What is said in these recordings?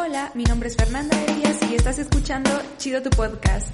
Hola, mi nombre es Fernanda Díaz y estás escuchando Chido tu podcast.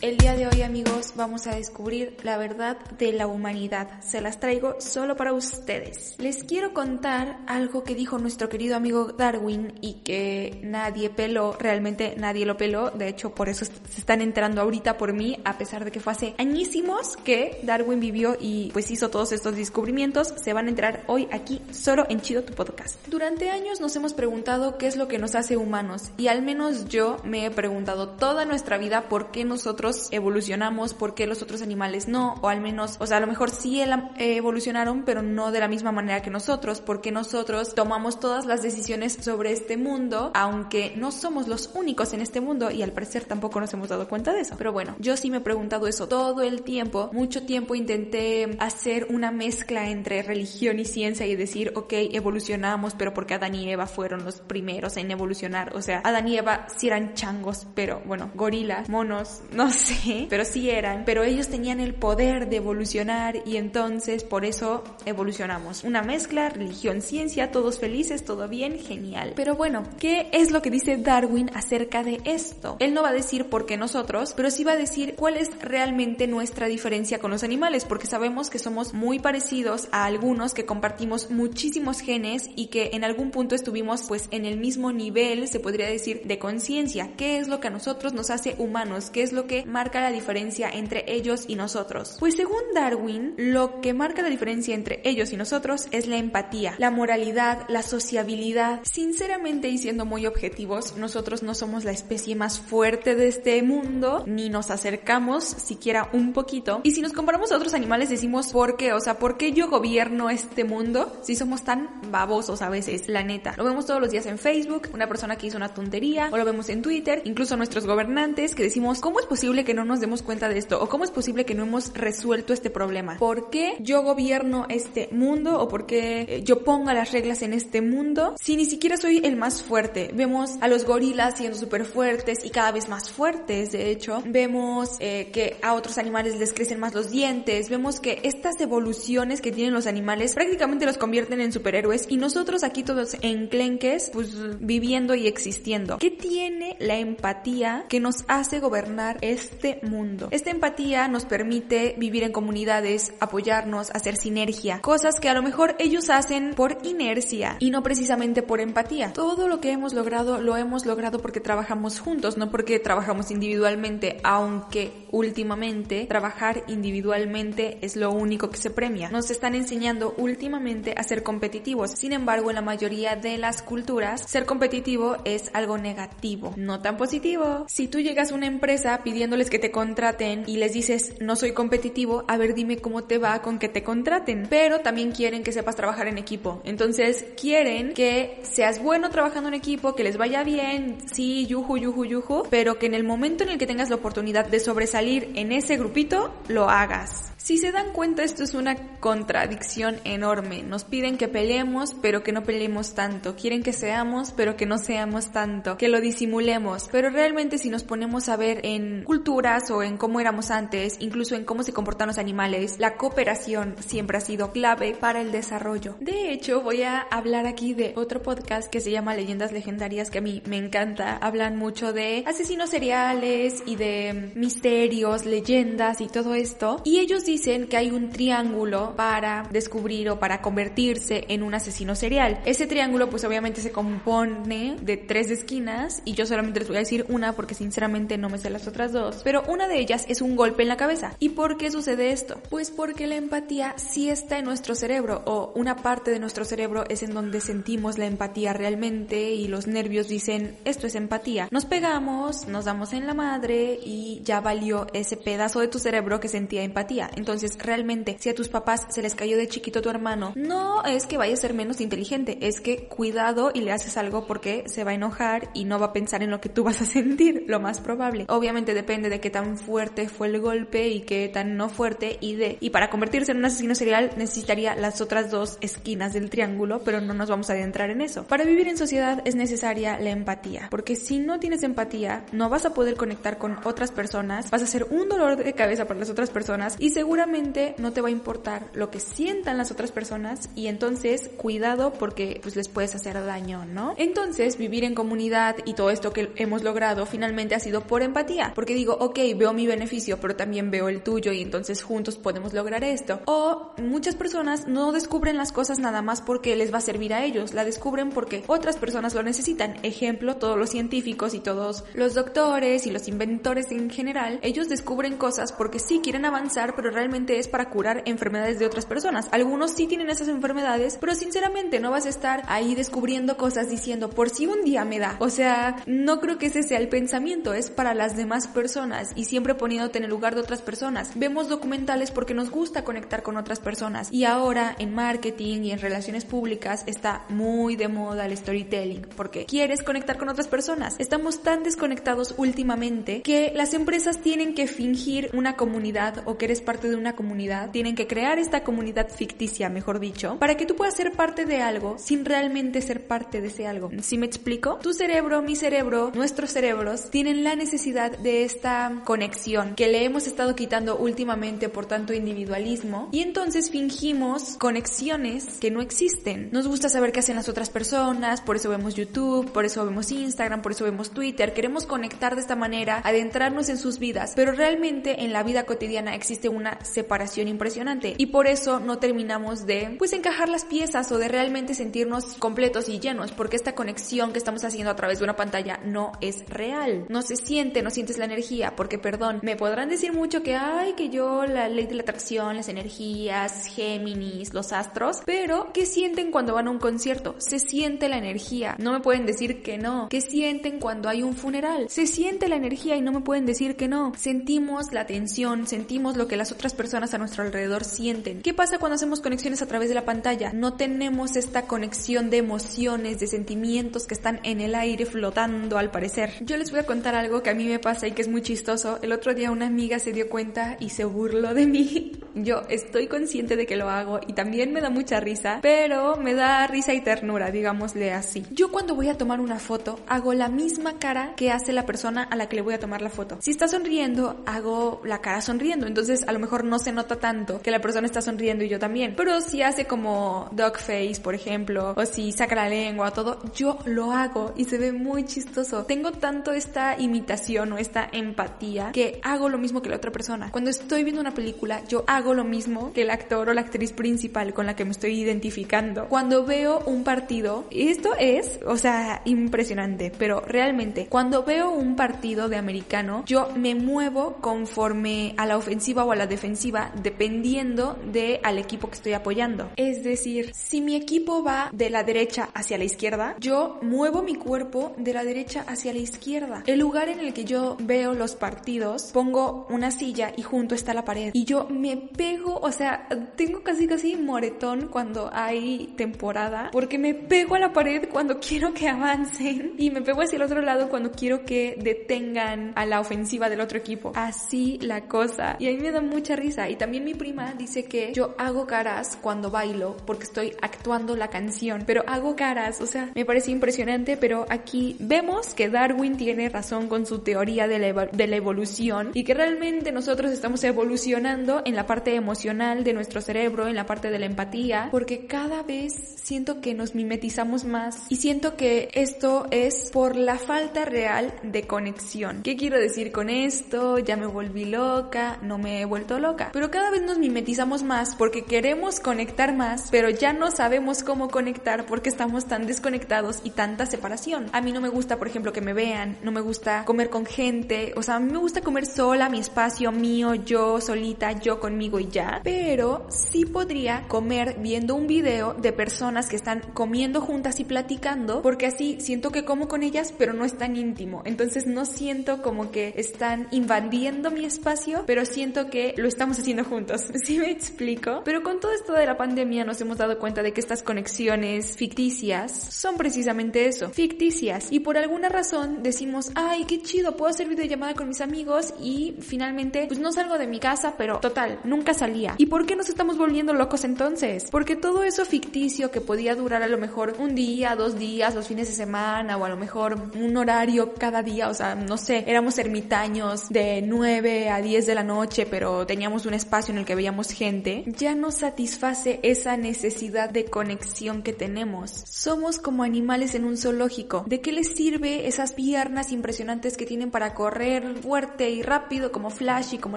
El día de hoy amigos vamos a descubrir la verdad de la humanidad. Se las traigo solo para ustedes. Les quiero contar algo que dijo nuestro querido amigo Darwin y que nadie peló, realmente nadie lo peló. De hecho por eso se están enterando ahorita por mí, a pesar de que fue hace añísimos que Darwin vivió y pues hizo todos estos descubrimientos. Se van a enterar hoy aquí solo en Chido tu podcast. Durante años nos hemos preguntado qué es lo que nos hace humanos y al menos yo me he preguntado toda nuestra vida por qué nosotros evolucionamos, porque los otros animales no, o al menos, o sea, a lo mejor sí evolucionaron, pero no de la misma manera que nosotros, porque nosotros tomamos todas las decisiones sobre este mundo, aunque no somos los únicos en este mundo y al parecer tampoco nos hemos dado cuenta de eso. Pero bueno, yo sí me he preguntado eso todo el tiempo, mucho tiempo intenté hacer una mezcla entre religión y ciencia y decir, ok, evolucionamos, pero porque Adán y Eva fueron los primeros en evolucionar, o sea, Adán y Eva sí eran changos, pero bueno, gorilas, monos, no sé sé, pero sí eran, pero ellos tenían el poder de evolucionar y entonces por eso evolucionamos. Una mezcla, religión, ciencia, todos felices, todo bien, genial. Pero bueno, ¿qué es lo que dice Darwin acerca de esto? Él no va a decir por qué nosotros, pero sí va a decir cuál es realmente nuestra diferencia con los animales, porque sabemos que somos muy parecidos a algunos que compartimos muchísimos genes y que en algún punto estuvimos pues en el mismo nivel, se podría decir, de conciencia. ¿Qué es lo que a nosotros nos hace humanos? ¿Qué es lo que marca la diferencia entre ellos y nosotros? Pues según Darwin, lo que marca la diferencia entre ellos y nosotros es la empatía, la moralidad, la sociabilidad. Sinceramente y siendo muy objetivos, nosotros no somos la especie más fuerte de este mundo, ni nos acercamos siquiera un poquito. Y si nos comparamos a otros animales decimos, ¿por qué? O sea, ¿por qué yo gobierno este mundo si somos tan babosos a veces? La neta. Lo vemos todos los días en Facebook, una persona que hizo una tontería, o lo vemos en Twitter, incluso nuestros gobernantes que decimos, ¿cómo es posible que no nos demos cuenta de esto? ¿O cómo es posible que no hemos resuelto este problema? ¿Por qué yo gobierno este mundo o por qué eh, yo ponga las reglas en este mundo si ni siquiera soy el más fuerte? Vemos a los gorilas siendo súper fuertes y cada vez más fuertes, de hecho. Vemos eh, que a otros animales les crecen más los dientes. Vemos que estas evoluciones que tienen los animales prácticamente los convierten en superhéroes y nosotros aquí todos enclenques, pues viviendo y existiendo. ¿Qué tiene la empatía que nos hace gobernar este este mundo. Esta empatía nos permite vivir en comunidades, apoyarnos, hacer sinergia, cosas que a lo mejor ellos hacen por inercia y no precisamente por empatía. Todo lo que hemos logrado lo hemos logrado porque trabajamos juntos, no porque trabajamos individualmente, aunque últimamente trabajar individualmente es lo único que se premia. Nos están enseñando últimamente a ser competitivos. Sin embargo, en la mayoría de las culturas, ser competitivo es algo negativo, no tan positivo. Si tú llegas a una empresa pidiendo que te contraten y les dices no soy competitivo, a ver dime cómo te va con que te contraten. Pero también quieren que sepas trabajar en equipo. Entonces quieren que seas bueno trabajando en equipo, que les vaya bien, sí, yuju, yuju, yuju, pero que en el momento en el que tengas la oportunidad de sobresalir en ese grupito, lo hagas. Si se dan cuenta, esto es una contradicción enorme. Nos piden que peleemos, pero que no peleemos tanto. Quieren que seamos, pero que no seamos tanto. Que lo disimulemos. Pero realmente si nos ponemos a ver en o en cómo éramos antes, incluso en cómo se comportan los animales, la cooperación siempre ha sido clave para el desarrollo. De hecho, voy a hablar aquí de otro podcast que se llama Leyendas Legendarias, que a mí me encanta. Hablan mucho de asesinos seriales y de misterios, leyendas y todo esto. Y ellos dicen que hay un triángulo para descubrir o para convertirse en un asesino serial. Ese triángulo pues obviamente se compone de tres esquinas y yo solamente les voy a decir una porque sinceramente no me sé las otras dos. Pero una de ellas es un golpe en la cabeza. ¿Y por qué sucede esto? Pues porque la empatía sí está en nuestro cerebro o una parte de nuestro cerebro es en donde sentimos la empatía realmente y los nervios dicen esto es empatía. Nos pegamos, nos damos en la madre y ya valió ese pedazo de tu cerebro que sentía empatía. Entonces, realmente, si a tus papás se les cayó de chiquito tu hermano, no es que vaya a ser menos inteligente, es que cuidado y le haces algo porque se va a enojar y no va a pensar en lo que tú vas a sentir, lo más probable. Obviamente depende depende de qué tan fuerte fue el golpe y qué tan no fuerte y de y para convertirse en un asesino serial necesitaría las otras dos esquinas del triángulo, pero no nos vamos a adentrar en eso. Para vivir en sociedad es necesaria la empatía, porque si no tienes empatía, no vas a poder conectar con otras personas, vas a ser un dolor de cabeza para las otras personas y seguramente no te va a importar lo que sientan las otras personas y entonces cuidado porque pues les puedes hacer daño, ¿no? Entonces vivir en comunidad y todo esto que hemos logrado finalmente ha sido por empatía, porque digo, ok, veo mi beneficio, pero también veo el tuyo y entonces juntos podemos lograr esto. O muchas personas no descubren las cosas nada más porque les va a servir a ellos, la descubren porque otras personas lo necesitan. Ejemplo, todos los científicos y todos los doctores y los inventores en general, ellos descubren cosas porque sí quieren avanzar, pero realmente es para curar enfermedades de otras personas. Algunos sí tienen esas enfermedades, pero sinceramente no vas a estar ahí descubriendo cosas diciendo, por si un día me da. O sea, no creo que ese sea el pensamiento, es para las demás personas y siempre poniéndote en el lugar de otras personas. Vemos documentales porque nos gusta conectar con otras personas y ahora en marketing y en relaciones públicas está muy de moda el storytelling porque quieres conectar con otras personas. Estamos tan desconectados últimamente que las empresas tienen que fingir una comunidad o que eres parte de una comunidad, tienen que crear esta comunidad ficticia, mejor dicho, para que tú puedas ser parte de algo sin realmente ser parte de ese algo. ¿Sí me explico? Tu cerebro, mi cerebro, nuestros cerebros tienen la necesidad de esta conexión que le hemos estado quitando últimamente por tanto individualismo y entonces fingimos conexiones que no existen. Nos gusta saber qué hacen las otras personas, por eso vemos YouTube, por eso vemos Instagram, por eso vemos Twitter, queremos conectar de esta manera, adentrarnos en sus vidas, pero realmente en la vida cotidiana existe una separación impresionante y por eso no terminamos de pues encajar las piezas o de realmente sentirnos completos y llenos, porque esta conexión que estamos haciendo a través de una pantalla no es real, no se siente, no sientes la energía, porque perdón, me podrán decir mucho que ay, que yo la ley de la atracción, las energías, Géminis, los astros, pero ¿qué sienten cuando van a un concierto? Se siente la energía, no me pueden decir que no. ¿Qué sienten cuando hay un funeral? Se siente la energía y no me pueden decir que no. Sentimos la tensión, sentimos lo que las otras personas a nuestro alrededor sienten. ¿Qué pasa cuando hacemos conexiones a través de la pantalla? No tenemos esta conexión de emociones, de sentimientos que están en el aire flotando al parecer. Yo les voy a contar algo que a mí me pasa y que es muy chistoso. El otro día una amiga se dio cuenta y se burló de mí. Yo estoy consciente de que lo hago y también me da mucha risa, pero me da risa y ternura, digámosle así. Yo cuando voy a tomar una foto hago la misma cara que hace la persona a la que le voy a tomar la foto. Si está sonriendo, hago la cara sonriendo, entonces a lo mejor no se nota tanto que la persona está sonriendo y yo también. Pero si hace como dog face, por ejemplo, o si saca la lengua todo, yo lo hago y se ve muy chistoso. Tengo tanto esta imitación o esta empatía que hago lo mismo que la otra persona. Cuando estoy viendo una película, yo hago lo mismo que el actor o la actriz principal con la que me estoy identificando. Cuando veo un partido, esto es, o sea, impresionante, pero realmente, cuando veo un partido de americano, yo me muevo conforme a la ofensiva o a la defensiva, dependiendo de al equipo que estoy apoyando. Es decir, si mi equipo va de la derecha hacia la izquierda, yo muevo mi cuerpo de la derecha hacia la izquierda. El lugar en el que yo veo los partidos, pongo una silla y junto está la pared. Y yo me pego, o sea, tengo casi casi moretón cuando hay temporada, porque me pego a la pared cuando quiero que avancen y me pego hacia el otro lado cuando quiero que detengan a la ofensiva del otro equipo. Así la cosa. Y a mí me da mucha risa. Y también mi prima dice que yo hago caras cuando bailo porque estoy actuando la canción, pero hago caras, o sea, me parece impresionante, pero aquí vemos que Darwin tiene razón con su teoría de la, de la evolución y que realmente nosotros estamos evolucionando en la parte emocional de nuestro cerebro, en la parte de la empatía, porque cada vez siento que nos mimetizamos más y siento que esto es por la falta real de conexión. ¿Qué quiero decir con esto? Ya me volví loca, no me he vuelto loca, pero cada vez nos mimetizamos más porque queremos conectar más, pero ya no sabemos cómo conectar porque estamos tan desconectados y tanta separación. A mí no me gusta, por ejemplo, que me vean, no me gusta comer con gente, o sea, a mí me gusta comer sola, mi espacio mío, yo solita, yo conmigo y ya, pero sí podría comer viendo un video de personas que están comiendo juntas y platicando, porque así siento que como con ellas, pero no es tan íntimo. Entonces no siento como que están invadiendo mi espacio, pero siento que lo estamos haciendo juntos. ¿Sí me explico? Pero con todo esto de la pandemia nos hemos dado cuenta de que estas conexiones ficticias son precisamente eso, ficticias. Y por alguna razón decimos, ay, qué chido, puedo hacer videollamada con mis amigos y finalmente, pues no salgo de mi casa, pero total, nunca salía. ¿Y por qué nos estamos volviendo locos entonces? Porque todo eso ficticio que podía durar a lo mejor un día, dos días, los fines de semana o a lo mejor un horario cada día, o sea, no sé, éramos ermitaños de 9 a 10 de la noche, pero teníamos un espacio en el que veíamos gente, ya no satisface esa necesidad de conexión que tenemos. Somos como animales en un zoológico. ¿De qué les sirve esas piernas impresionantes que tienen para correr fuerte y rápido como Flash y como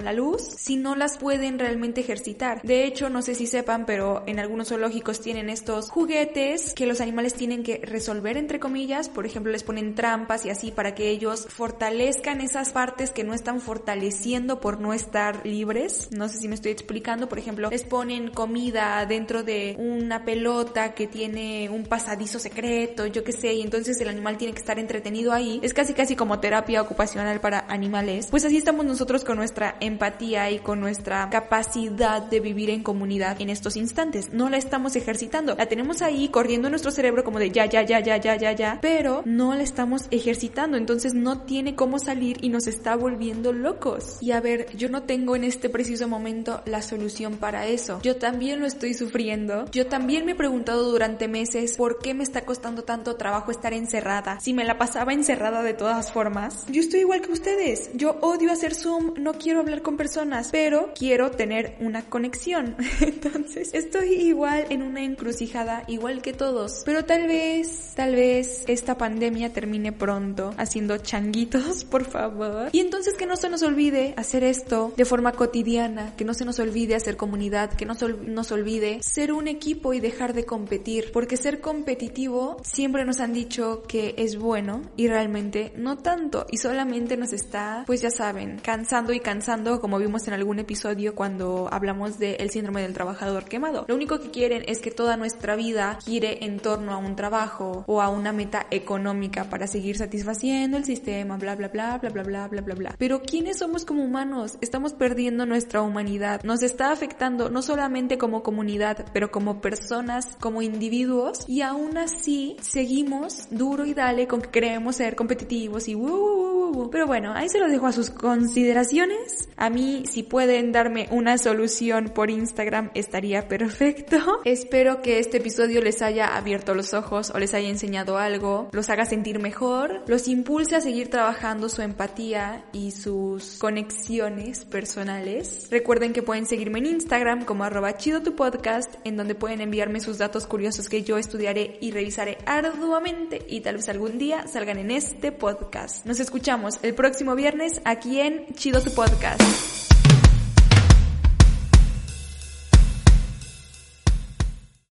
la luz si no las pueden realmente ejercitar? De hecho, no sé si sepan, pero en algunos zoológicos tienen estos juguetes que los animales tienen que resolver entre comillas, por ejemplo, les ponen trampas y así para que ellos fortalezcan esas partes que no están fortaleciendo por no estar libres. No sé si me estoy explicando, por ejemplo, les ponen comida dentro de una pelota que tiene un pasadizo secreto, yo qué sé, y entonces el animal tiene que estar entretenido ahí. Es casi casi como terapia ocupacional para animales. Pues así estamos nosotros con nuestra empatía y con nuestra capacidad de vivir en comunidad en estos instantes. No la estamos ejercitando. La tenemos ahí corriendo en nuestro cerebro como de ya, ya, ya, ya, ya, ya, ya, pero no la estamos ejercitando. Entonces no tiene cómo salir y nos está volviendo locos. Y a ver, yo no tengo en este preciso momento la solución para eso. Yo también lo estoy sufriendo. Yo también me he preguntado durante meses por qué me está costando tanto trabajo estar encerrada. Si me la pasaba encerrada de todas formas. Yo estoy igual que ustedes. Yo odio hacer Zoom, no quiero hablar con personas, pero quiero tener una conexión. Entonces, estoy igual en una encrucijada, igual que todos. Pero tal vez, tal vez esta pandemia termine pronto haciendo changuitos, por favor. Y entonces que no se nos olvide hacer esto de forma cotidiana, que no se nos olvide hacer comunidad, que no se nos olvide ser un equipo y dejar de competir, porque ser competitivo siempre nos han dicho que es bueno y realmente no tanto y solamente nos está, pues ya saben, cansando y cansando como vimos en algún episodio cuando hablamos del síndrome del trabajador quemado. Lo único que quieren es que toda nuestra vida gire en torno a un trabajo o a una meta económica para seguir satisfaciendo el sistema, bla bla bla bla bla bla bla bla bla. Pero ¿quiénes somos como humanos? Estamos perdiendo nuestra humanidad. Nos está afectando no solamente como comunidad, pero como personas, como individuos y aún así seguimos duro y dale con que queremos ser competitivos y pero bueno, ahí se lo dejo a sus consideraciones. A mí si pueden darme una solución por Instagram estaría perfecto. Espero que este episodio les haya abierto los ojos o les haya enseñado algo, los haga sentir mejor, los impulse a seguir trabajando su empatía y sus conexiones personales. Recuerden que pueden seguirme en Instagram como arroba chido tu podcast, en donde pueden enviarme sus datos curiosos que yo estudiaré y revisaré arduamente y tal vez algún día salgan en este podcast. Nos el próximo viernes aquí en Chido tu podcast.